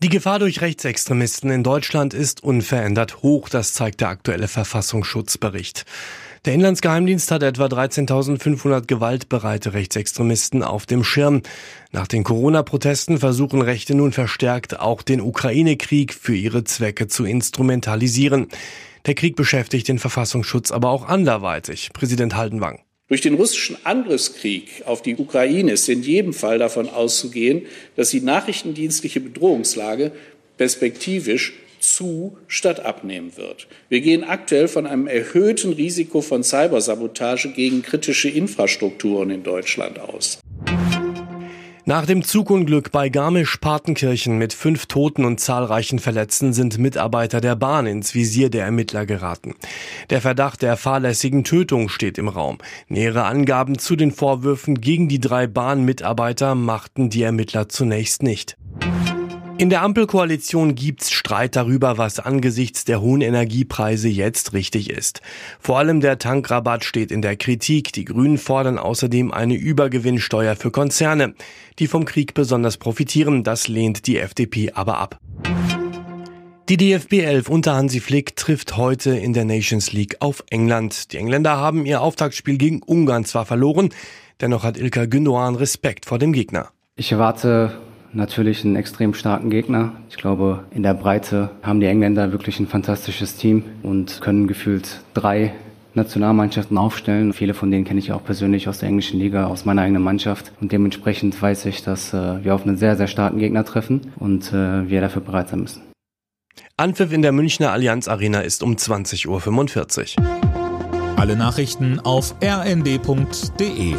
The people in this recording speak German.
Die Gefahr durch Rechtsextremisten in Deutschland ist unverändert hoch, das zeigt der aktuelle Verfassungsschutzbericht. Der Inlandsgeheimdienst hat etwa 13.500 gewaltbereite Rechtsextremisten auf dem Schirm. Nach den Corona-Protesten versuchen Rechte nun verstärkt auch den Ukraine-Krieg für ihre Zwecke zu instrumentalisieren. Der Krieg beschäftigt den Verfassungsschutz aber auch anderweitig. Präsident Haldenwang. Durch den russischen Angriffskrieg auf die Ukraine ist in jedem Fall davon auszugehen, dass die nachrichtendienstliche Bedrohungslage perspektivisch zu statt abnehmen wird. Wir gehen aktuell von einem erhöhten Risiko von Cybersabotage gegen kritische Infrastrukturen in Deutschland aus. Nach dem Zugunglück bei Garmisch-Partenkirchen mit fünf Toten und zahlreichen Verletzten sind Mitarbeiter der Bahn ins Visier der Ermittler geraten. Der Verdacht der fahrlässigen Tötung steht im Raum. Nähere Angaben zu den Vorwürfen gegen die drei Bahnmitarbeiter machten die Ermittler zunächst nicht. In der Ampelkoalition gibt's Streit darüber, was angesichts der hohen Energiepreise jetzt richtig ist. Vor allem der Tankrabatt steht in der Kritik. Die Grünen fordern außerdem eine Übergewinnsteuer für Konzerne, die vom Krieg besonders profitieren. Das lehnt die FDP aber ab. Die DFB 11 unter Hansi Flick trifft heute in der Nations League auf England. Die Engländer haben ihr Auftaktspiel gegen Ungarn zwar verloren, dennoch hat Ilka Gündoğan Respekt vor dem Gegner. Ich erwarte natürlich einen extrem starken Gegner. Ich glaube, in der Breite haben die Engländer wirklich ein fantastisches Team und können gefühlt drei Nationalmannschaften aufstellen. Viele von denen kenne ich auch persönlich aus der englischen Liga, aus meiner eigenen Mannschaft. Und dementsprechend weiß ich, dass äh, wir auf einen sehr, sehr starken Gegner treffen und äh, wir dafür bereit sein müssen. Anpfiff in der Münchner Allianz Arena ist um 20.45 Uhr. Alle Nachrichten auf rnd.de